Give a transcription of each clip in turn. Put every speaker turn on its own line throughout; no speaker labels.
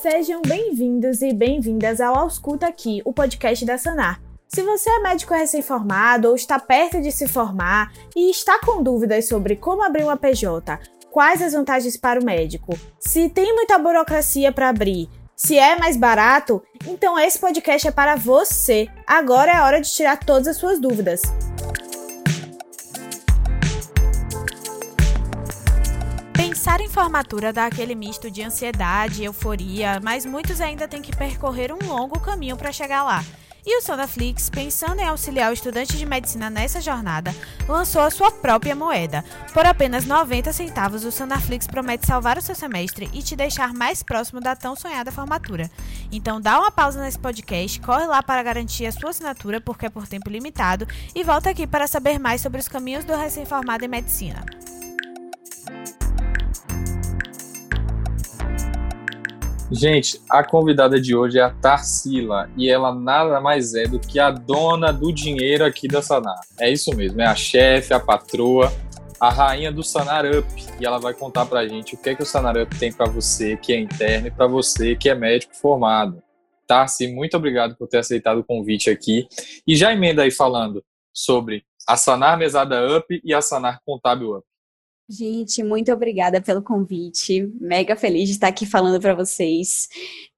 Sejam bem-vindos e bem-vindas ao Ausculta Aqui, o podcast da Sanar. Se você é médico recém-formado ou está perto de se formar e está com dúvidas sobre como abrir uma PJ, quais as vantagens para o médico, se tem muita burocracia para abrir, se é mais barato, então esse podcast é para você. Agora é hora de tirar todas as suas dúvidas. Pensar em formatura dá aquele misto de ansiedade, euforia, mas muitos ainda têm que percorrer um longo caminho para chegar lá. E o Sonaflix, pensando em auxiliar o estudante de medicina nessa jornada, lançou a sua própria moeda. Por apenas 90 centavos, o Sonaflix promete salvar o seu semestre e te deixar mais próximo da tão sonhada formatura. Então dá uma pausa nesse podcast, corre lá para garantir a sua assinatura, porque é por tempo limitado, e volta aqui para saber mais sobre os caminhos do recém-formado em medicina.
Gente, a convidada de hoje é a Tarsila e ela nada mais é do que a dona do dinheiro aqui da Sanar. É isso mesmo, é a chefe, a patroa, a rainha do Sanar Up e ela vai contar pra gente o que é que o Sanar Up tem para você que é interno e para você que é médico formado. Tarsi, muito obrigado por ter aceitado o convite aqui e já emenda aí falando sobre a Sanar Mesada Up e a Sanar Contábil Up.
Gente, muito obrigada pelo convite. Mega feliz de estar aqui falando para vocês.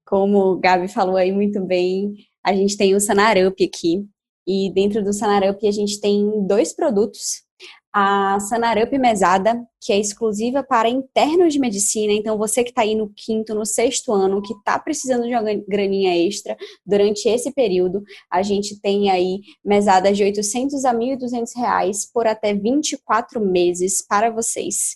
Como o Gabi falou aí muito bem, a gente tem o Sanarup aqui. E dentro do Sanarup a gente tem dois produtos. A Sanarup Mesada, que é exclusiva para internos de medicina. Então, você que está aí no quinto, no sexto ano, que está precisando de uma graninha extra durante esse período, a gente tem aí mesadas de 800 a 1.200 reais por até 24 meses para vocês.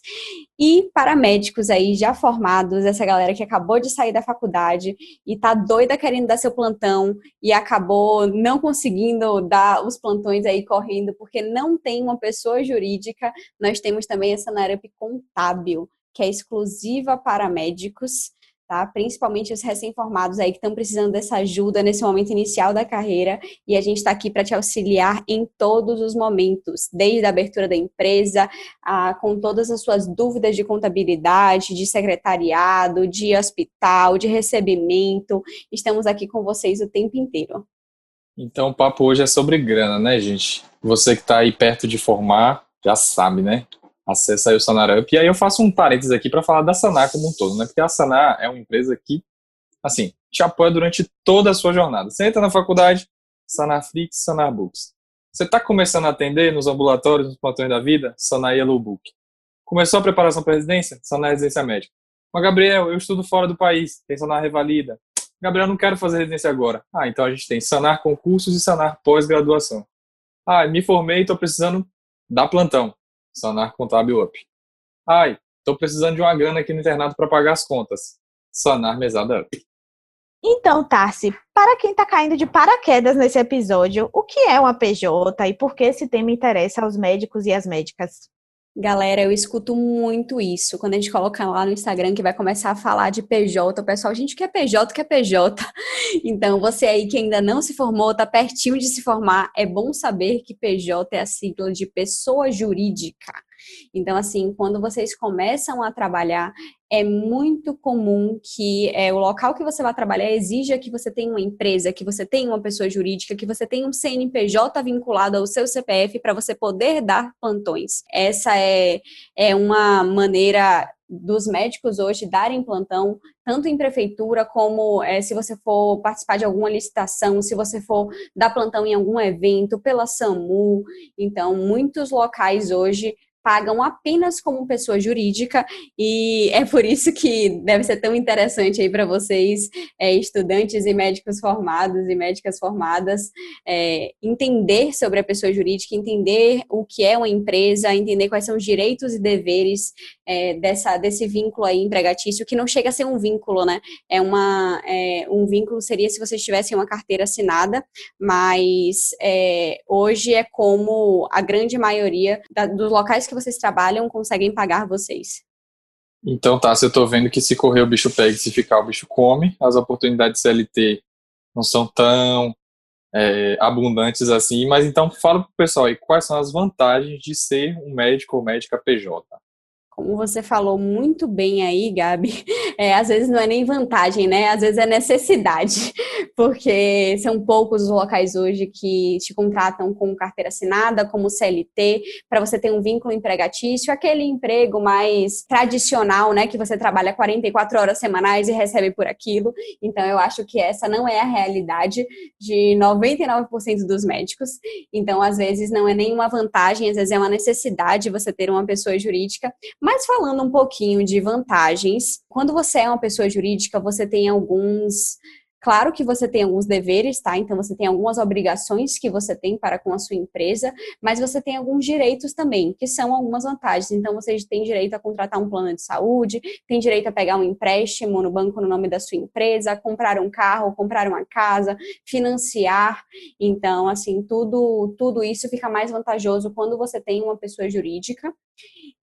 E para médicos aí já formados, essa galera que acabou de sair da faculdade e tá doida querendo dar seu plantão e acabou não conseguindo dar os plantões aí correndo porque não tem uma pessoa jurídica, nós temos também essa Startup Contábil, que é exclusiva para médicos, tá? Principalmente os recém-formados aí que estão precisando dessa ajuda nesse momento inicial da carreira, e a gente está aqui para te auxiliar em todos os momentos, desde a abertura da empresa, a, com todas as suas dúvidas de contabilidade, de secretariado, de hospital, de recebimento. Estamos aqui com vocês o tempo inteiro.
Então, o papo hoje é sobre grana, né, gente? Você que está aí perto de formar, já sabe, né? Acessa aí o Sanar Up. E aí eu faço um parênteses aqui para falar da Sanar como um todo, né? Porque a Sanar é uma empresa que, assim, te apoia durante toda a sua jornada. Você entra na faculdade, Sanar Flix, Sanar Books. Você está começando a atender nos ambulatórios, nos plantões da vida, Sanar Yellow Book. Começou a preparação para residência, Sanar Residência Médica. Mas, Gabriel, eu estudo fora do país, tem Sanar Revalida. Gabriel, não quero fazer residência agora. Ah, então a gente tem Sanar Concursos e Sanar Pós-Graduação. Ah, me formei e estou precisando dar plantão. Sanar Contábil Up. Ai, estou precisando de uma grana aqui no internato para pagar as contas. Sanar Mesada Up.
Então, Tarsi, para quem está caindo de paraquedas nesse episódio, o que é uma PJ e por que esse tema interessa aos médicos e às médicas?
Galera, eu escuto muito isso. Quando a gente coloca lá no Instagram que vai começar a falar de PJ, o pessoal, gente, que é PJ, que é PJ? Então, você aí que ainda não se formou, tá pertinho de se formar, é bom saber que PJ é a sigla de pessoa jurídica. Então, assim, quando vocês começam a trabalhar, é muito comum que é, o local que você vai trabalhar exija que você tenha uma empresa, que você tenha uma pessoa jurídica, que você tenha um CNPJ vinculado ao seu CPF para você poder dar plantões. Essa é, é uma maneira dos médicos hoje darem plantão, tanto em prefeitura como é, se você for participar de alguma licitação, se você for dar plantão em algum evento, pela SAMU. Então, muitos locais hoje pagam apenas como pessoa jurídica e é por isso que deve ser tão interessante aí para vocês, é, estudantes e médicos formados e médicas formadas, é, entender sobre a pessoa jurídica, entender o que é uma empresa, entender quais são os direitos e deveres é, dessa, desse vínculo aí empregatício, que não chega a ser um vínculo, né? É uma, é, um vínculo seria se vocês tivessem uma carteira assinada, mas é, hoje é como a grande maioria da, dos locais que vocês trabalham conseguem pagar vocês.
Então tá, se eu tô vendo que se correr o bicho pega se ficar o bicho come, as oportunidades CLT não são tão é, abundantes assim, mas então fala pro pessoal aí quais são as vantagens de ser um médico ou médica PJ.
Como você falou muito bem aí, Gabi, É, às vezes não é nem vantagem, né? Às vezes é necessidade, porque são poucos os locais hoje que te contratam com carteira assinada, como CLT, para você ter um vínculo empregatício, aquele emprego mais tradicional, né? Que você trabalha 44 horas semanais e recebe por aquilo. Então, eu acho que essa não é a realidade de 99% dos médicos. Então, às vezes, não é nenhuma vantagem, às vezes é uma necessidade você ter uma pessoa jurídica. Mas falando um pouquinho de vantagens, quando você é uma pessoa jurídica, você tem alguns Claro que você tem alguns deveres, tá? Então você tem algumas obrigações que você tem para com a sua empresa, mas você tem alguns direitos também, que são algumas vantagens. Então você tem direito a contratar um plano de saúde, tem direito a pegar um empréstimo no banco no nome da sua empresa, comprar um carro, comprar uma casa, financiar. Então, assim, tudo tudo isso fica mais vantajoso quando você tem uma pessoa jurídica.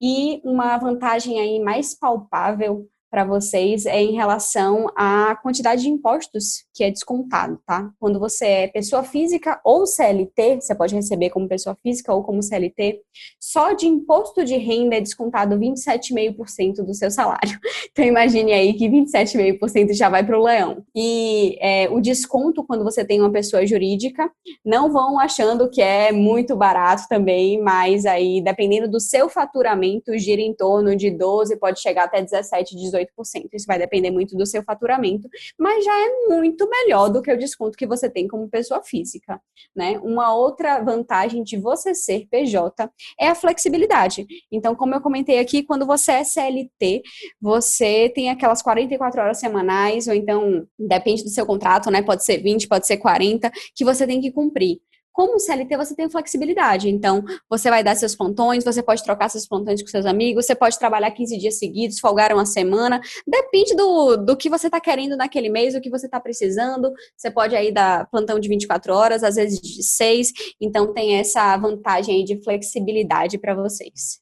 E uma vantagem aí mais palpável para vocês é em relação à quantidade de impostos que é descontado, tá? Quando você é pessoa física ou CLT, você pode receber como pessoa física ou como CLT, só de imposto de renda é descontado 27,5% do seu salário. Então imagine aí que 27,5% já vai para o leão. E é, o desconto quando você tem uma pessoa jurídica, não vão achando que é muito barato também, mas aí dependendo do seu faturamento, gira em torno de 12, pode chegar até 17, 18 18%. Isso vai depender muito do seu faturamento, mas já é muito melhor do que o desconto que você tem como pessoa física, né? Uma outra vantagem de você ser PJ é a flexibilidade. Então, como eu comentei aqui, quando você é CLT, você tem aquelas 44 horas semanais, ou então, depende do seu contrato, né? Pode ser 20, pode ser 40, que você tem que cumprir. Como CLT, você tem flexibilidade. Então, você vai dar seus plantões, você pode trocar seus plantões com seus amigos, você pode trabalhar 15 dias seguidos, folgar uma semana. Depende do, do que você está querendo naquele mês, do que você está precisando. Você pode aí dar plantão de 24 horas, às vezes de 6. Então, tem essa vantagem aí de flexibilidade para vocês.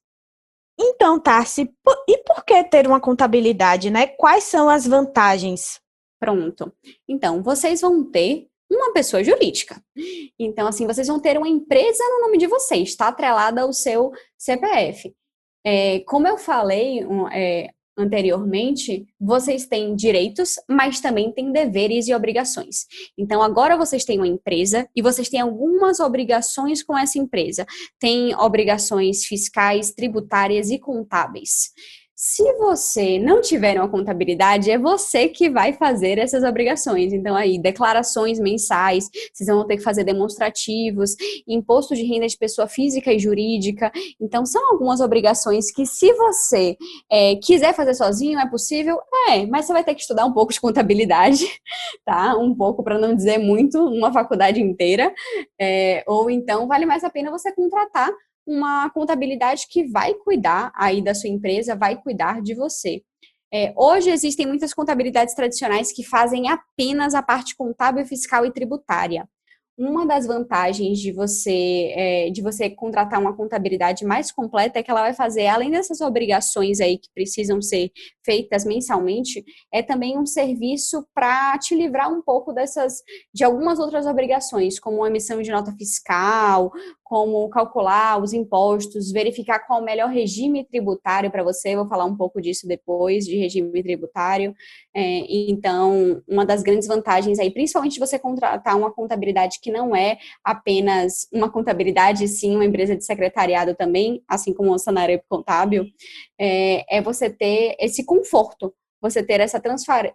Então, Tarsi, e por que ter uma contabilidade, né? Quais são as vantagens?
Pronto. Então, vocês vão ter uma pessoa jurídica. Então, assim, vocês vão ter uma empresa no nome de vocês, está atrelada ao seu CPF. É, como eu falei é, anteriormente, vocês têm direitos, mas também têm deveres e obrigações. Então, agora vocês têm uma empresa e vocês têm algumas obrigações com essa empresa. Tem obrigações fiscais, tributárias e contábeis. Se você não tiver uma contabilidade, é você que vai fazer essas obrigações. Então, aí, declarações mensais, vocês vão ter que fazer demonstrativos, imposto de renda de pessoa física e jurídica. Então, são algumas obrigações que, se você é, quiser fazer sozinho, é possível? É, mas você vai ter que estudar um pouco de contabilidade, tá? Um pouco, para não dizer muito, uma faculdade inteira. É, ou então, vale mais a pena você contratar uma contabilidade que vai cuidar aí da sua empresa, vai cuidar de você. É, hoje existem muitas contabilidades tradicionais que fazem apenas a parte contábil, fiscal e tributária. Uma das vantagens de você é, de você contratar uma contabilidade mais completa é que ela vai fazer, além dessas obrigações aí que precisam ser feitas mensalmente, é também um serviço para te livrar um pouco dessas de algumas outras obrigações, como emissão de nota fiscal, como calcular os impostos, verificar qual o melhor regime tributário para você. Vou falar um pouco disso depois, de regime tributário. É, então, uma das grandes vantagens aí, principalmente você contratar uma contabilidade que não é apenas uma contabilidade, sim uma empresa de secretariado também, assim como o Sanarep Contábil, é, é você ter esse conforto você ter essa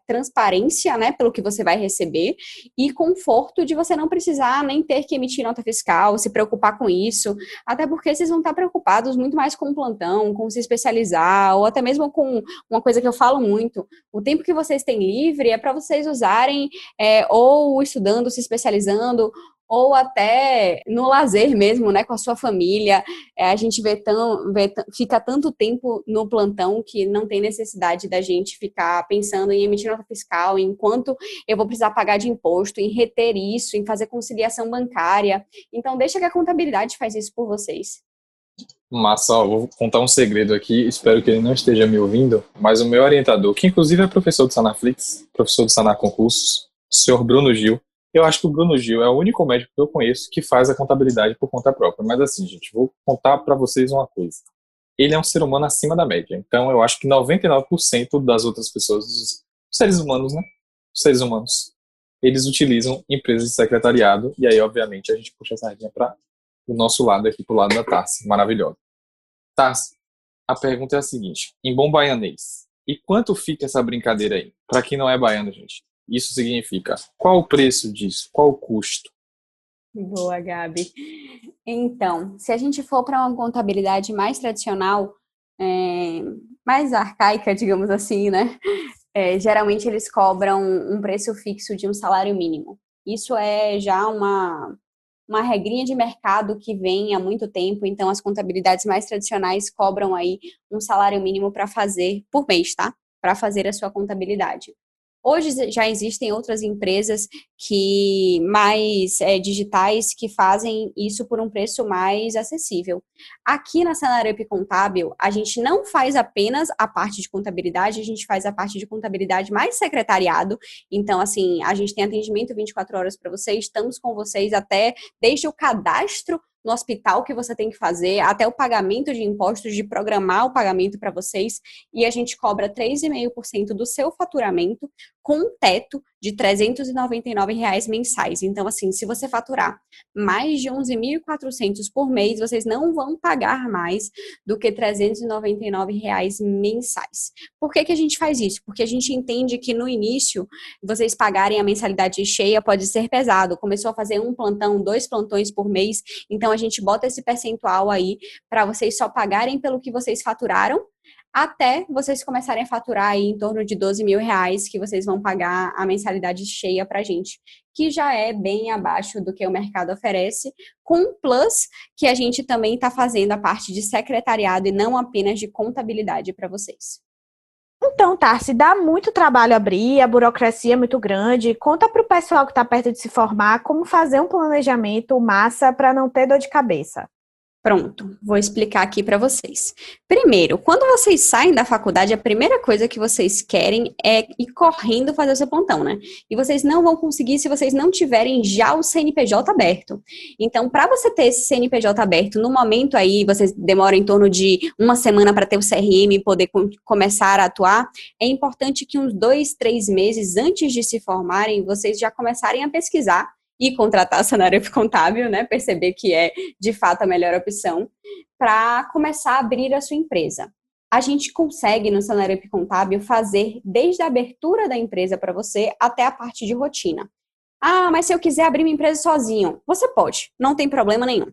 transparência, né, pelo que você vai receber e conforto de você não precisar nem ter que emitir nota fiscal, se preocupar com isso, até porque vocês vão estar preocupados muito mais com o plantão, com se especializar, ou até mesmo com uma coisa que eu falo muito, o tempo que vocês têm livre é para vocês usarem é, ou estudando, se especializando, ou até no lazer mesmo, né, com a sua família. É, a gente vê tão, vê, fica tanto tempo no plantão que não tem necessidade da gente ficar pensando em emitir nota fiscal, em quanto eu vou precisar pagar de imposto, em reter isso, em fazer conciliação bancária. Então, deixa que a contabilidade faz isso por vocês.
Massa, ó, vou contar um segredo aqui, espero que ele não esteja me ouvindo, mas o meu orientador, que inclusive é professor do Sanaflix, professor do Sanar Concursos, o senhor Bruno Gil, eu acho que o Bruno Gil é o único médico que eu conheço que faz a contabilidade por conta própria. Mas assim, gente, vou contar para vocês uma coisa. ele é um ser humano acima da média. Então, eu acho que 99% das outras pessoas, os seres humanos, né? Os seres humanos, eles utilizam empresas de secretariado. E aí, obviamente, a gente puxa essa sardinha para o nosso lado aqui, para o lado da Tassi. Maravilhosa. Tassi, a pergunta é a seguinte: em bom baianês, e quanto fica essa brincadeira aí? Para quem não é baiano, gente, isso significa qual o preço disso? Qual o custo?
Boa, Gabi. Então, se a gente for para uma contabilidade mais tradicional, é, mais arcaica, digamos assim, né? É, geralmente eles cobram um preço fixo de um salário mínimo. Isso é já uma, uma regrinha de mercado que vem há muito tempo, então as contabilidades mais tradicionais cobram aí um salário mínimo para fazer por mês, tá? Para fazer a sua contabilidade. Hoje já existem outras empresas que mais é, digitais que fazem isso por um preço mais acessível. Aqui na Senarup Contábil, a gente não faz apenas a parte de contabilidade, a gente faz a parte de contabilidade mais secretariado. Então, assim, a gente tem atendimento 24 horas para vocês, estamos com vocês até desde o cadastro no hospital que você tem que fazer, até o pagamento de impostos, de programar o pagamento para vocês, e a gente cobra 3,5% do seu faturamento com um teto de 399 reais mensais. Então, assim, se você faturar mais de 11.400 por mês, vocês não vão pagar mais do que 399 reais mensais. Por que, que a gente faz isso? Porque a gente entende que no início, vocês pagarem a mensalidade cheia pode ser pesado. Começou a fazer um plantão, dois plantões por mês, então a gente bota esse percentual aí para vocês só pagarem pelo que vocês faturaram até vocês começarem a faturar aí em torno de 12 mil reais que vocês vão pagar a mensalidade cheia para gente, que já é bem abaixo do que o mercado oferece, com um plus que a gente também está fazendo a parte de secretariado e não apenas de contabilidade para vocês.
Então, Tarsi, dá muito trabalho abrir, a burocracia é muito grande. Conta para o pessoal que está perto de se formar como fazer um planejamento massa para não ter dor de cabeça.
Pronto, vou explicar aqui para vocês. Primeiro, quando vocês saem da faculdade, a primeira coisa que vocês querem é ir correndo fazer o seu pontão, né? E vocês não vão conseguir se vocês não tiverem já o CNPJ aberto. Então, para você ter esse CNPJ aberto, no momento aí, vocês demoram em torno de uma semana para ter o CRM e poder começar a atuar, é importante que uns dois, três meses antes de se formarem, vocês já começarem a pesquisar e contratar a Sanarup Contábil, né? Perceber que é de fato a melhor opção para começar a abrir a sua empresa. A gente consegue no Sanarup Contábil fazer desde a abertura da empresa para você até a parte de rotina. Ah, mas se eu quiser abrir minha empresa sozinho, você pode, não tem problema nenhum.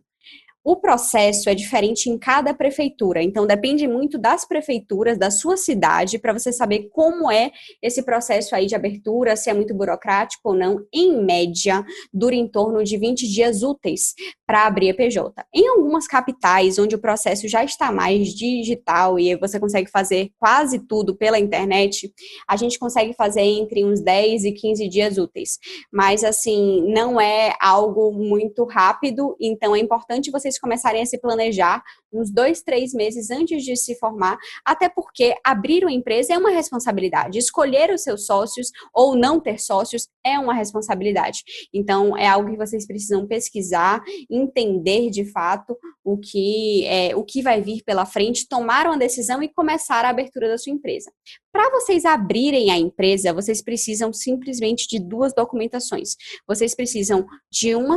O processo é diferente em cada prefeitura, então depende muito das prefeituras da sua cidade para você saber como é esse processo aí de abertura, se é muito burocrático ou não. Em média, dura em torno de 20 dias úteis para abrir a PJ. Em algumas capitais, onde o processo já está mais digital e você consegue fazer quase tudo pela internet, a gente consegue fazer entre uns 10 e 15 dias úteis. Mas assim, não é algo muito rápido, então é importante vocês vocês começarem a se planejar uns dois, três meses antes de se formar, até porque abrir uma empresa é uma responsabilidade. Escolher os seus sócios ou não ter sócios é uma responsabilidade. Então, é algo que vocês precisam pesquisar, entender de fato o que, é, o que vai vir pela frente, tomar uma decisão e começar a abertura da sua empresa. Para vocês abrirem a empresa, vocês precisam simplesmente de duas documentações. Vocês precisam de uma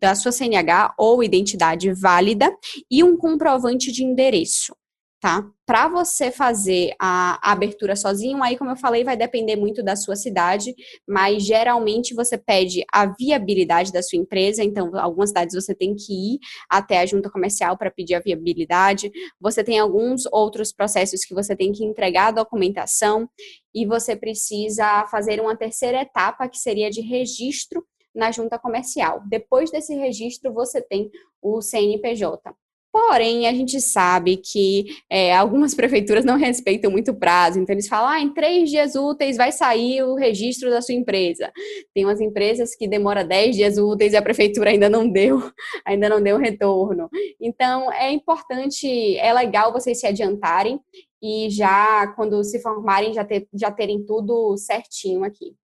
da sua CNH ou identidade válida e um comprovante de endereço tá? Para você fazer a abertura sozinho, aí, como eu falei, vai depender muito da sua cidade, mas geralmente você pede a viabilidade da sua empresa, então, algumas cidades você tem que ir até a junta comercial para pedir a viabilidade, você tem alguns outros processos que você tem que entregar a documentação, e você precisa fazer uma terceira etapa, que seria de registro na junta comercial. Depois desse registro, você tem o CNPJ. Porém, a gente sabe que é, algumas prefeituras não respeitam muito o prazo, então eles falam, ah, em três dias úteis vai sair o registro da sua empresa. Tem umas empresas que demora dez dias úteis e a prefeitura ainda não deu, ainda não deu retorno. Então, é importante, é legal vocês se adiantarem e já, quando se formarem, já, ter, já terem tudo certinho aqui.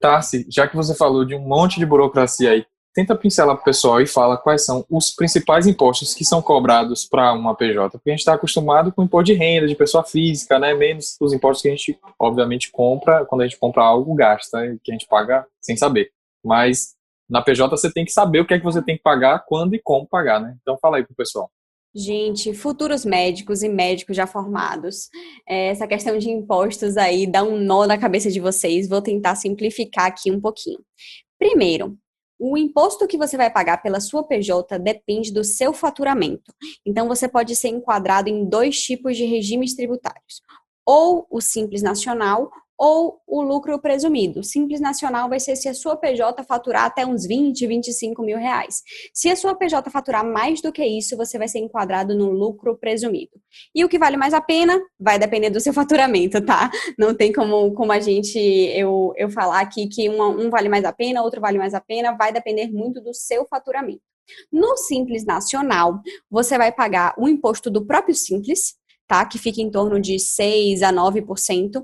Tarsi, já que você falou de um monte de burocracia aí tenta pincelar para o pessoal e fala quais são os principais impostos que são cobrados para uma PJ, porque a gente está acostumado com imposto de renda de pessoa física, né? Menos os impostos que a gente, obviamente, compra quando a gente compra algo, gasta, que a gente paga sem saber. Mas na PJ você tem que saber o que é que você tem que pagar, quando e como pagar, né? Então fala aí pro pessoal.
Gente, futuros médicos e médicos já formados, é, essa questão de impostos aí dá um nó na cabeça de vocês. Vou tentar simplificar aqui um pouquinho. Primeiro, o imposto que você vai pagar pela sua PJ depende do seu faturamento. Então, você pode ser enquadrado em dois tipos de regimes tributários: ou o Simples Nacional ou o lucro presumido. Simples nacional vai ser se a sua PJ faturar até uns 20, 25 mil reais. Se a sua PJ faturar mais do que isso, você vai ser enquadrado no lucro presumido. E o que vale mais a pena vai depender do seu faturamento, tá? Não tem como, como a gente, eu, eu falar aqui que um vale mais a pena, outro vale mais a pena, vai depender muito do seu faturamento. No Simples Nacional, você vai pagar o imposto do próprio Simples, tá? Que fica em torno de 6 a 9%,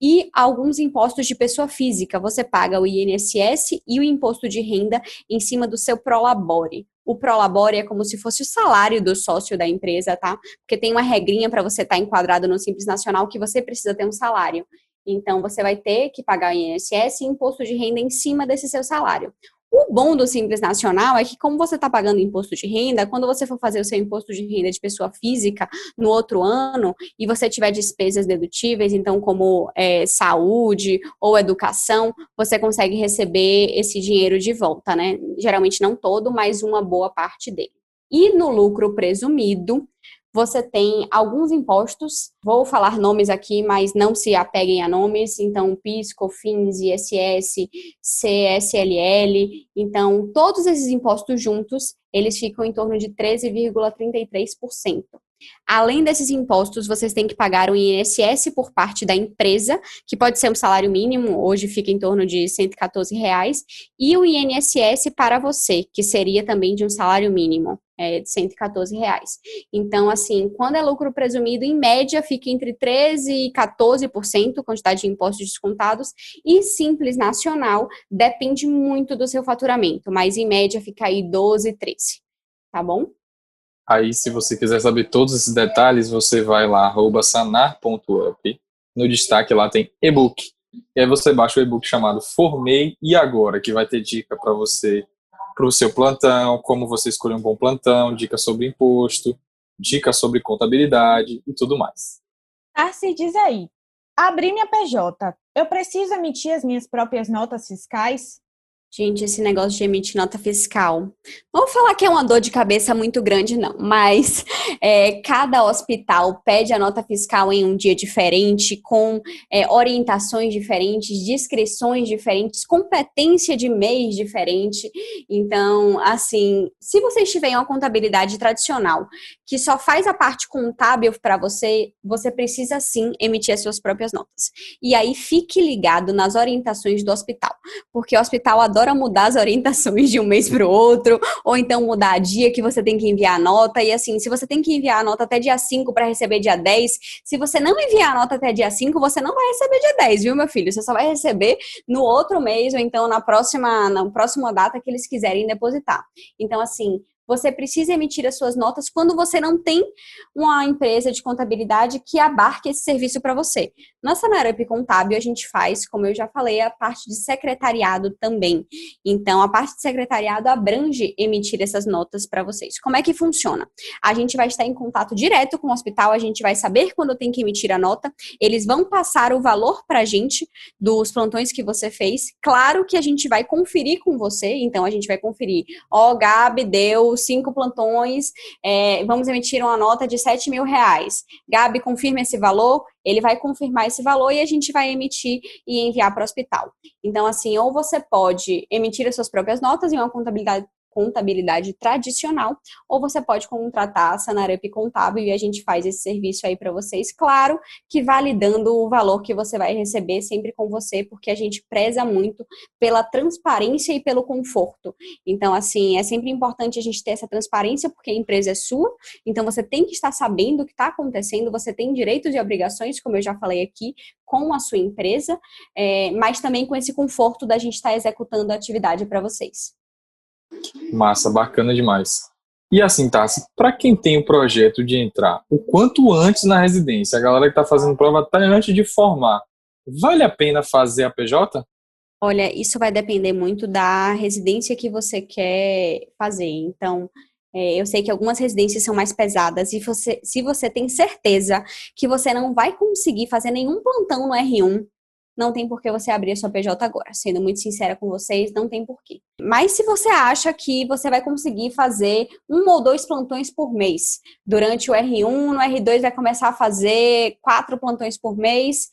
e alguns impostos de pessoa física. Você paga o INSS e o imposto de renda em cima do seu Prolabore. O Prolabore é como se fosse o salário do sócio da empresa, tá? Porque tem uma regrinha para você estar tá enquadrado no Simples Nacional que você precisa ter um salário. Então, você vai ter que pagar o INSS e imposto de renda em cima desse seu salário. O bom do Simples Nacional é que, como você está pagando imposto de renda, quando você for fazer o seu imposto de renda de pessoa física no outro ano e você tiver despesas dedutíveis, então, como é, saúde ou educação, você consegue receber esse dinheiro de volta, né? Geralmente não todo, mas uma boa parte dele. E no lucro presumido, você tem alguns impostos, vou falar nomes aqui, mas não se apeguem a nomes, então PIS, COFINS, ISS, CSLL, então todos esses impostos juntos, eles ficam em torno de 13,33%. Além desses impostos, vocês têm que pagar o INSS por parte da empresa, que pode ser um salário mínimo, hoje fica em torno de 114 reais, e o INSS para você, que seria também de um salário mínimo é, de 114 reais. Então, assim, quando é lucro presumido, em média, fica entre 13% e 14%, quantidade de impostos descontados, e simples nacional depende muito do seu faturamento, mas em média fica aí 12, 13, tá bom?
Aí, se você quiser saber todos esses detalhes, você vai lá, sanar.up. No destaque lá tem e-book. E aí você baixa o e-book chamado Formei e Agora, que vai ter dica para você para o seu plantão, como você escolher um bom plantão, dicas sobre imposto, dicas sobre contabilidade e tudo mais.
Arce, diz aí, abri minha PJ, eu preciso emitir as minhas próprias notas fiscais?
Gente, esse negócio de emitir nota fiscal. Vou falar que é uma dor de cabeça muito grande, não, mas é, cada hospital pede a nota fiscal em um dia diferente, com é, orientações diferentes, descrições diferentes, competência de mês diferente. Então, assim, se você estiver em uma contabilidade tradicional que só faz a parte contábil para você, você precisa sim emitir as suas próprias notas. E aí fique ligado nas orientações do hospital, porque o hospital adora adora mudar as orientações de um mês para o outro, ou então mudar a dia que você tem que enviar a nota. E assim, se você tem que enviar a nota até dia 5 para receber dia 10, se você não enviar a nota até dia 5, você não vai receber dia 10, viu, meu filho? Você só vai receber no outro mês, ou então na próxima, na próxima data que eles quiserem depositar. Então, assim, você precisa emitir as suas notas quando você não tem uma empresa de contabilidade que abarque esse serviço para você. Nossa Narup Contábil a gente faz, como eu já falei, a parte de secretariado também. Então, a parte de secretariado abrange emitir essas notas para vocês. Como é que funciona? A gente vai estar em contato direto com o hospital, a gente vai saber quando tem que emitir a nota, eles vão passar o valor para a gente dos plantões que você fez. Claro que a gente vai conferir com você, então a gente vai conferir, ó, oh, Gabi deu cinco plantões, é, vamos emitir uma nota de 7 mil reais. Gabi, confirma esse valor, ele vai confirmar esse valor e a gente vai emitir e enviar para o hospital. Então, assim, ou você pode emitir as suas próprias notas em uma contabilidade contabilidade tradicional, ou você pode contratar a Sanarup Contábil e a gente faz esse serviço aí para vocês. Claro que validando o valor que você vai receber sempre com você, porque a gente preza muito pela transparência e pelo conforto. Então, assim, é sempre importante a gente ter essa transparência, porque a empresa é sua, então você tem que estar sabendo o que está acontecendo, você tem direitos e obrigações, como eu já falei aqui, com a sua empresa, é, mas também com esse conforto da gente estar tá executando a atividade para vocês.
Massa, bacana demais. E assim, Tassi, para quem tem o projeto de entrar o quanto antes na residência, a galera que está fazendo prova até antes de formar, vale a pena fazer a PJ?
Olha, isso vai depender muito da residência que você quer fazer. Então, é, eu sei que algumas residências são mais pesadas e você, se você tem certeza que você não vai conseguir fazer nenhum plantão no R1, não tem por que você abrir a sua PJ agora. Sendo muito sincera com vocês, não tem porquê. Mas se você acha que você vai conseguir fazer um ou dois plantões por mês durante o R1, no R2 vai começar a fazer quatro plantões por mês,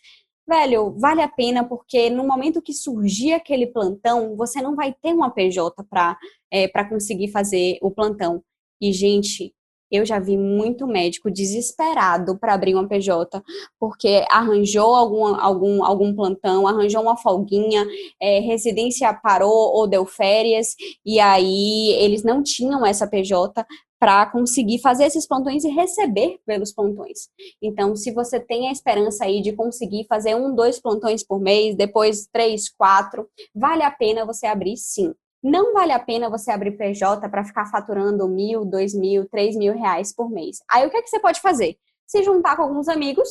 velho, vale a pena porque no momento que surgir aquele plantão, você não vai ter uma PJ para é, conseguir fazer o plantão. E, gente, eu já vi muito médico desesperado para abrir uma PJ, porque arranjou algum, algum, algum plantão, arranjou uma folguinha, é, residência parou ou deu férias, e aí eles não tinham essa PJ para conseguir fazer esses plantões e receber pelos plantões. Então, se você tem a esperança aí de conseguir fazer um, dois plantões por mês, depois três, quatro, vale a pena você abrir sim. Não vale a pena você abrir PJ para ficar faturando mil, dois mil, três mil reais por mês. Aí o que, é que você pode fazer? Se juntar com alguns amigos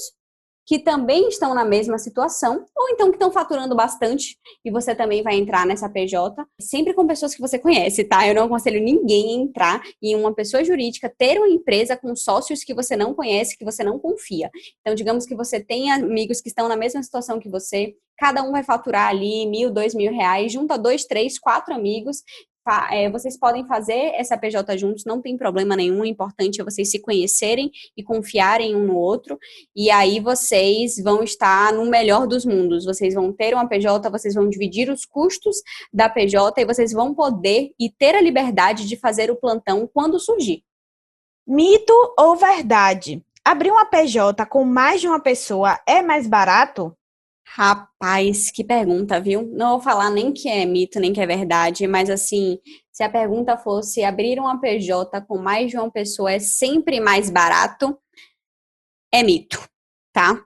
que também estão na mesma situação, ou então que estão faturando bastante e você também vai entrar nessa PJ, sempre com pessoas que você conhece, tá? Eu não aconselho ninguém a entrar em uma pessoa jurídica, ter uma empresa com sócios que você não conhece, que você não confia. Então, digamos que você tem amigos que estão na mesma situação que você, cada um vai faturar ali mil, dois mil reais, junta dois, três, quatro amigos é, vocês podem fazer essa PJ juntos, não tem problema nenhum. O importante é vocês se conhecerem e confiarem um no outro. E aí vocês vão estar no melhor dos mundos. Vocês vão ter uma PJ, vocês vão dividir os custos da PJ e vocês vão poder e ter a liberdade de fazer o plantão quando surgir.
Mito ou verdade? Abrir uma PJ com mais de uma pessoa é mais barato?
Rapaz, que pergunta, viu? Não vou falar nem que é mito, nem que é verdade, mas assim, se a pergunta fosse abrir uma PJ com mais de uma pessoa é sempre mais barato, é mito, tá?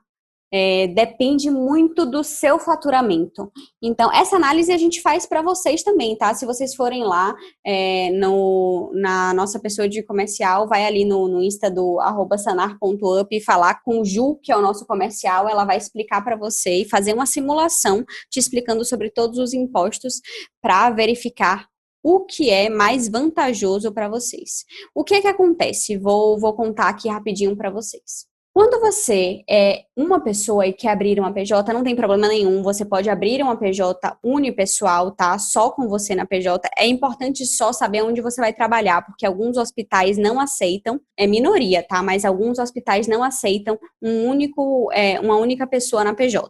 É, depende muito do seu faturamento. Então, essa análise a gente faz para vocês também, tá? Se vocês forem lá é, no, na nossa pessoa de comercial, vai ali no, no Insta do sanar.up e falar com o Ju, que é o nosso comercial, ela vai explicar para você e fazer uma simulação te explicando sobre todos os impostos para verificar o que é mais vantajoso para vocês. O que é que acontece? Vou, vou contar aqui rapidinho para vocês. Quando você é uma pessoa e quer abrir uma PJ, não tem problema nenhum. Você pode abrir uma PJ unipessoal, tá? Só com você na PJ. É importante só saber onde você vai trabalhar, porque alguns hospitais não aceitam, é minoria, tá? Mas alguns hospitais não aceitam um único, é, uma única pessoa na PJ.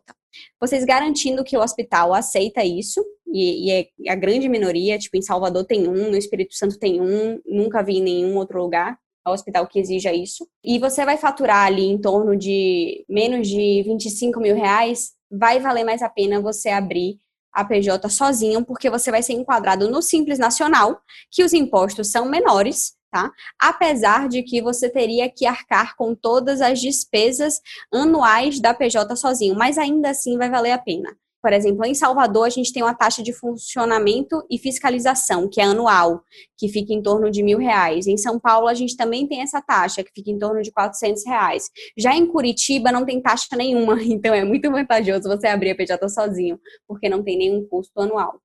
Vocês garantindo que o hospital aceita isso, e, e é a grande minoria, tipo, em Salvador tem um, no Espírito Santo tem um, nunca vi em nenhum outro lugar, hospital que exija isso. E você vai faturar ali em torno de menos de 25 mil reais, vai valer mais a pena você abrir a PJ sozinho, porque você vai ser enquadrado no Simples Nacional, que os impostos são menores, tá? Apesar de que você teria que arcar com todas as despesas anuais da PJ sozinho, mas ainda assim vai valer a pena. Por exemplo, em Salvador, a gente tem uma taxa de funcionamento e fiscalização, que é anual, que fica em torno de mil reais. Em São Paulo, a gente também tem essa taxa, que fica em torno de 400 reais. Já em Curitiba, não tem taxa nenhuma, então é muito vantajoso você abrir a PJ sozinho, porque não tem nenhum custo anual.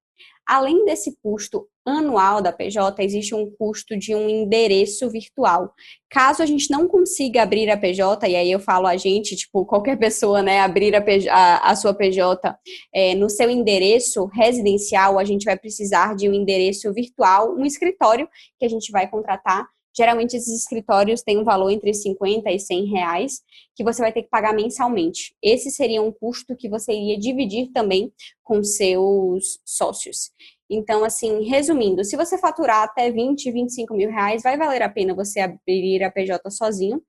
Além desse custo anual da PJ, existe um custo de um endereço virtual. Caso a gente não consiga abrir a PJ, e aí eu falo a gente, tipo, qualquer pessoa, né, abrir a, PJ, a, a sua PJ é, no seu endereço residencial, a gente vai precisar de um endereço virtual, um escritório que a gente vai contratar Geralmente esses escritórios têm um valor entre 50 e 100 reais que você vai ter que pagar mensalmente. Esse seria um custo que você iria dividir também com seus sócios. Então, assim, resumindo, se você faturar até 20, 25 mil reais, vai valer a pena você abrir a PJ sozinho.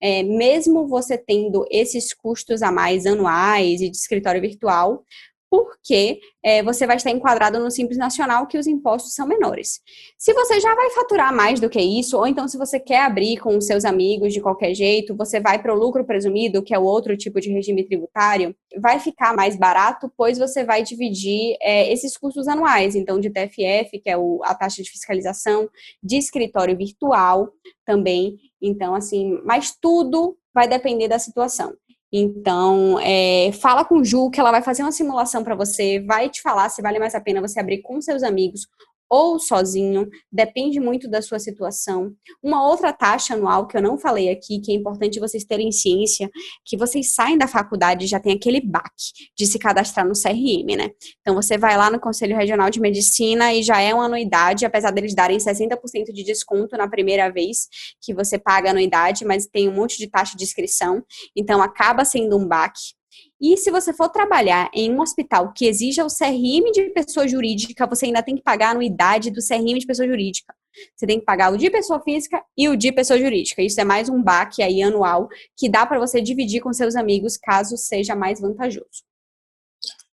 É, mesmo você tendo esses custos a mais anuais e de escritório virtual, porque é, você vai estar enquadrado no Simples Nacional, que os impostos são menores. Se você já vai faturar mais do que isso, ou então se você quer abrir com os seus amigos de qualquer jeito, você vai para o lucro presumido, que é o outro tipo de regime tributário, vai ficar mais barato, pois você vai dividir é, esses custos anuais, então de TFF, que é o, a taxa de fiscalização, de escritório virtual também. Então, assim, mas tudo vai depender da situação. Então, é, fala com Ju que ela vai fazer uma simulação para você, vai te falar se vale mais a pena você abrir com seus amigos ou sozinho, depende muito da sua situação. Uma outra taxa anual que eu não falei aqui, que é importante vocês terem ciência, que vocês saem da faculdade e já tem aquele baque de se cadastrar no CRM, né? Então você vai lá no Conselho Regional de Medicina e já é uma anuidade, apesar deles darem 60% de desconto na primeira vez que você paga a anuidade, mas tem um monte de taxa de inscrição, então acaba sendo um baque. E se você for trabalhar em um hospital que exija o CRM de pessoa jurídica, você ainda tem que pagar a anuidade do CRM de pessoa jurídica. Você tem que pagar o de pessoa física e o de pessoa jurídica. Isso é mais um baque aí anual que dá para você dividir com seus amigos caso seja mais vantajoso.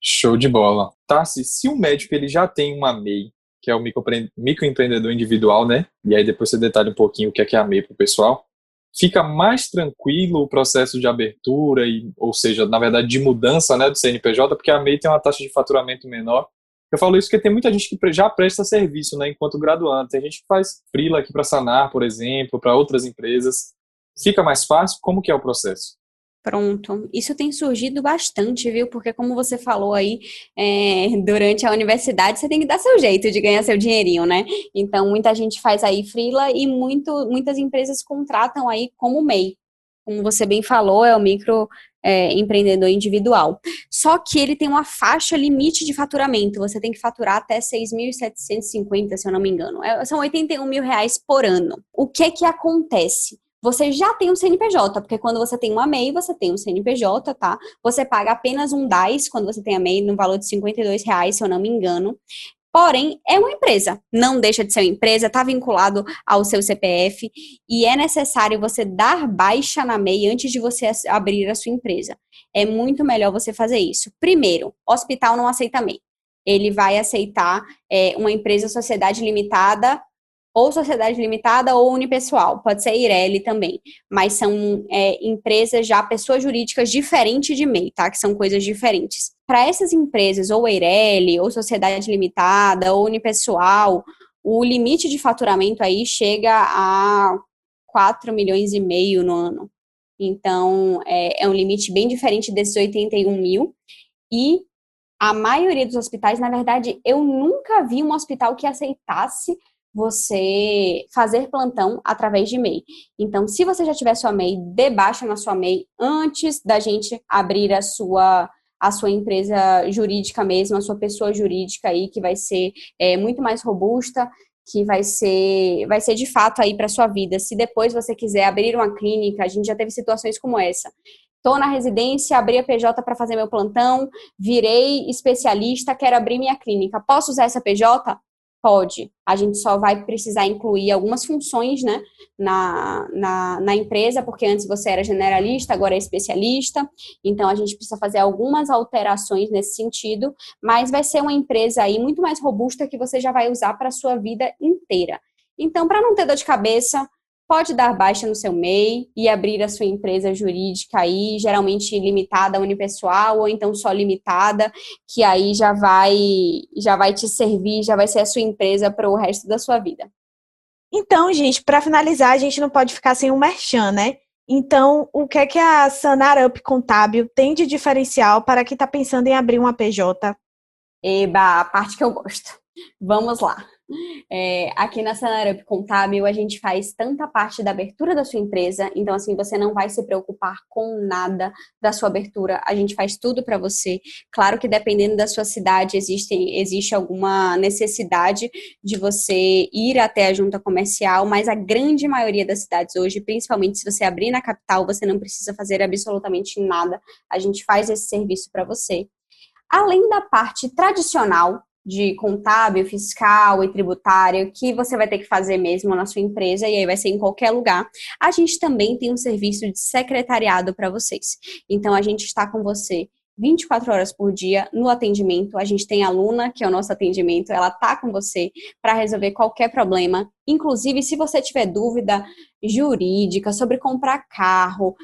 Show de bola. Tassi, se o médico ele já tem uma MEI, que é o microempreendedor individual, né? E aí depois você detalha um pouquinho o que é, a MEI para o pessoal fica mais tranquilo o processo de abertura, e, ou seja, na verdade, de mudança né, do CNPJ, porque a MEI tem uma taxa de faturamento menor. Eu falo isso porque tem muita gente que já presta serviço né, enquanto graduante. Tem gente que faz freela aqui para Sanar, por exemplo, para outras empresas. Fica mais fácil? Como que é o processo?
Pronto. Isso tem surgido bastante, viu? Porque, como você falou aí, é, durante a universidade você tem que dar seu jeito de ganhar seu dinheirinho, né? Então, muita gente faz aí freela e muito, muitas empresas contratam aí como MEI. Como você bem falou, é o micro é, empreendedor individual. Só que ele tem uma faixa limite de faturamento. Você tem que faturar até 6.750, se eu não me engano. É, são 81 mil reais por ano. O que que acontece? Você já tem um CNPJ, porque quando você tem uma MEI, você tem um CNPJ, tá? Você paga apenas um DAIS quando você tem a MEI no valor de 52 reais, se eu não me engano. Porém, é uma empresa, não deixa de ser uma empresa, está vinculado ao seu CPF e é necessário você dar baixa na MEI antes de você abrir a sua empresa. É muito melhor você fazer isso. Primeiro, hospital não aceita MEI. Ele vai aceitar é, uma empresa sociedade limitada ou sociedade limitada ou unipessoal, pode ser Ireli também, mas são é, empresas já, pessoas jurídicas diferentes de MEI, tá? Que são coisas diferentes. Para essas empresas, ou Ireli, ou sociedade limitada, ou unipessoal, o limite de faturamento aí chega a 4 milhões e meio no ano. Então, é, é um limite bem diferente desses 81 mil. E a maioria dos hospitais, na verdade, eu nunca vi um hospital que aceitasse você fazer plantão através de MEI. Então, se você já tiver sua MEI, dê baixa na sua MEI antes da gente abrir a sua a sua empresa jurídica mesmo, a sua pessoa jurídica aí que vai ser é, muito mais robusta, que vai ser vai ser de fato aí para sua vida. Se depois você quiser abrir uma clínica, a gente já teve situações como essa. Estou na residência, abri a PJ para fazer meu plantão, virei especialista, quero abrir minha clínica. Posso usar essa PJ? Pode. A gente só vai precisar incluir algumas funções né, na, na, na, empresa, porque antes você era generalista, agora é especialista. Então, a gente precisa fazer algumas alterações nesse sentido, mas vai ser uma empresa aí muito mais robusta que você já vai usar para a sua vida inteira. Então, para não ter dor de cabeça, pode dar baixa no seu MEI e abrir a sua empresa jurídica aí, geralmente limitada unipessoal ou então só limitada, que aí já vai já vai te servir, já vai ser a sua empresa para o resto da sua vida.
Então, gente, para finalizar, a gente não pode ficar sem um merchan, né? Então, o que é que a Sanarup Contábil tem de diferencial para quem está pensando em abrir uma PJ?
Eba, a parte que eu gosto. Vamos lá. É, aqui na Sanarup Contábil, a gente faz tanta parte da abertura da sua empresa, então, assim, você não vai se preocupar com nada da sua abertura, a gente faz tudo para você. Claro que dependendo da sua cidade, existe, existe alguma necessidade de você ir até a junta comercial, mas a grande maioria das cidades hoje, principalmente se você abrir na capital, você não precisa fazer absolutamente nada, a gente faz esse serviço para você. Além da parte tradicional de contábil, fiscal e tributário que você vai ter que fazer mesmo na sua empresa e aí vai ser em qualquer lugar. A gente também tem um serviço de secretariado para vocês. Então a gente está com você 24 horas por dia no atendimento. A gente tem a Luna, que é o nosso atendimento, ela tá com você para resolver qualquer problema. Inclusive, se você tiver dúvida jurídica sobre comprar carro,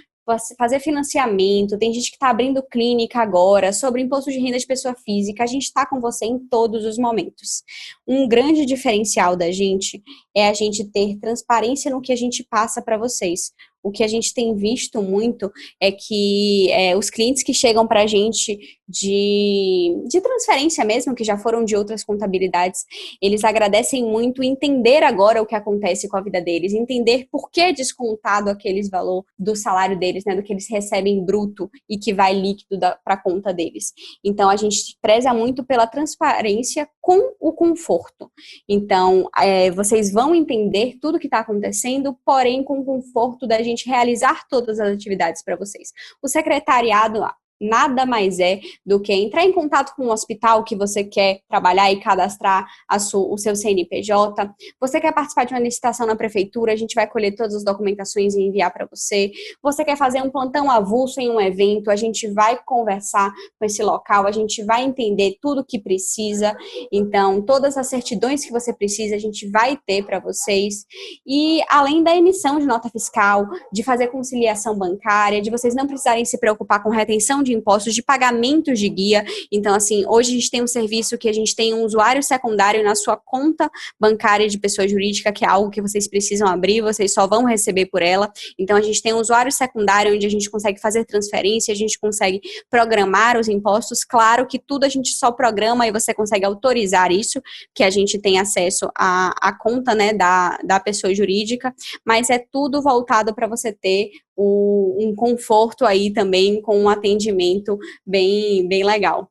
fazer financiamento, tem gente que está abrindo clínica agora, sobre imposto de renda de pessoa física, a gente está com você em todos os momentos. Um grande diferencial da gente é a gente ter transparência no que a gente passa para vocês o que a gente tem visto muito é que é, os clientes que chegam para a gente de, de transferência mesmo, que já foram de outras contabilidades, eles agradecem muito entender agora o que acontece com a vida deles, entender por que é descontado aqueles valor do salário deles, né, do que eles recebem bruto e que vai líquido para a conta deles. Então, a gente preza muito pela transparência com o conforto. Então, é, vocês vão entender tudo que está acontecendo, porém com o conforto da gente gente realizar todas as atividades para vocês. O secretariado nada mais é do que entrar em contato com um hospital que você quer trabalhar e cadastrar sua, o seu CNPJ. Você quer participar de uma licitação na prefeitura, a gente vai colher todas as documentações e enviar para você. Você quer fazer um plantão avulso em um evento, a gente vai conversar com esse local, a gente vai entender tudo que precisa. Então, todas as certidões que você precisa, a gente vai ter para vocês. E além da emissão de nota fiscal, de fazer conciliação bancária, de vocês não precisarem se preocupar com retenção de de impostos, de pagamentos de guia. Então, assim, hoje a gente tem um serviço que a gente tem um usuário secundário na sua conta bancária de pessoa jurídica, que é algo que vocês precisam abrir, vocês só vão receber por ela. Então, a gente tem um usuário secundário onde a gente consegue fazer transferência, a gente consegue programar os impostos. Claro que tudo a gente só programa e você consegue autorizar isso, que a gente tem acesso à, à conta né, da, da pessoa jurídica, mas é tudo voltado para você ter o, um conforto aí também com um atendimento bem, bem legal.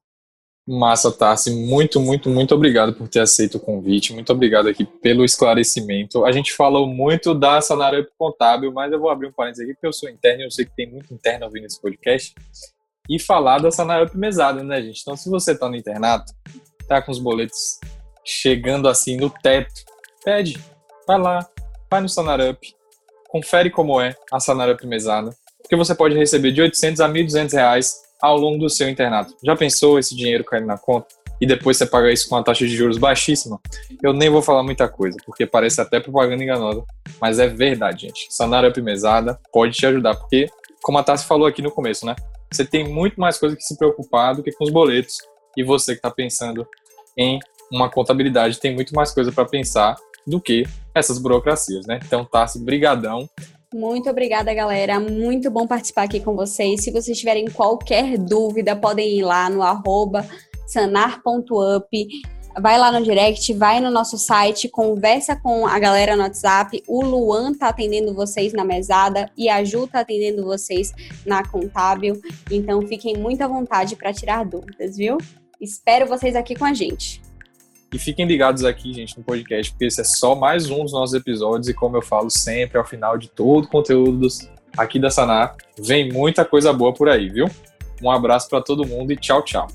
Massa, Tarsi. Muito, muito, muito obrigado por ter aceito o convite. Muito obrigado aqui pelo esclarecimento. A gente falou muito da Sanarup Contábil, mas eu vou abrir um parênteses aqui, porque eu sou interno e eu sei que tem muito interno ouvindo esse podcast. E falar da Sanarup Mesada, né, gente? Então, se você tá no internato, tá com os boletos chegando assim no teto, pede, vai lá, vai no Sanarup, confere como é a Sanarup Mesada, porque você pode receber de 800 a 1.200 reais ao longo do seu internato. Já pensou esse dinheiro caindo na conta? E depois você paga isso com uma taxa de juros baixíssima? Eu nem vou falar muita coisa, porque parece até propaganda enganosa, mas é verdade, gente. Sanarup Mesada pode te ajudar, porque, como a Tassi falou aqui no começo, né? Você tem muito mais coisa que se preocupar do que com os boletos. E você que está pensando em uma contabilidade tem muito mais coisa para pensar do que essas burocracias, né? Então, Tassi, brigadão.
Muito obrigada, galera. Muito bom participar aqui com vocês. Se vocês tiverem qualquer dúvida, podem ir lá no sanar.up. Vai lá no direct, vai no nosso site, conversa com a galera no WhatsApp. O Luan tá atendendo vocês na mesada e a Ju tá atendendo vocês na contábil. Então fiquem muito à vontade para tirar dúvidas, viu? Espero vocês aqui com a gente.
E fiquem ligados aqui, gente, no podcast, porque esse é só mais um dos nossos episódios. E como eu falo sempre, ao final de todo o conteúdo aqui da Sanar, vem muita coisa boa por aí, viu? Um abraço para todo mundo e tchau, tchau.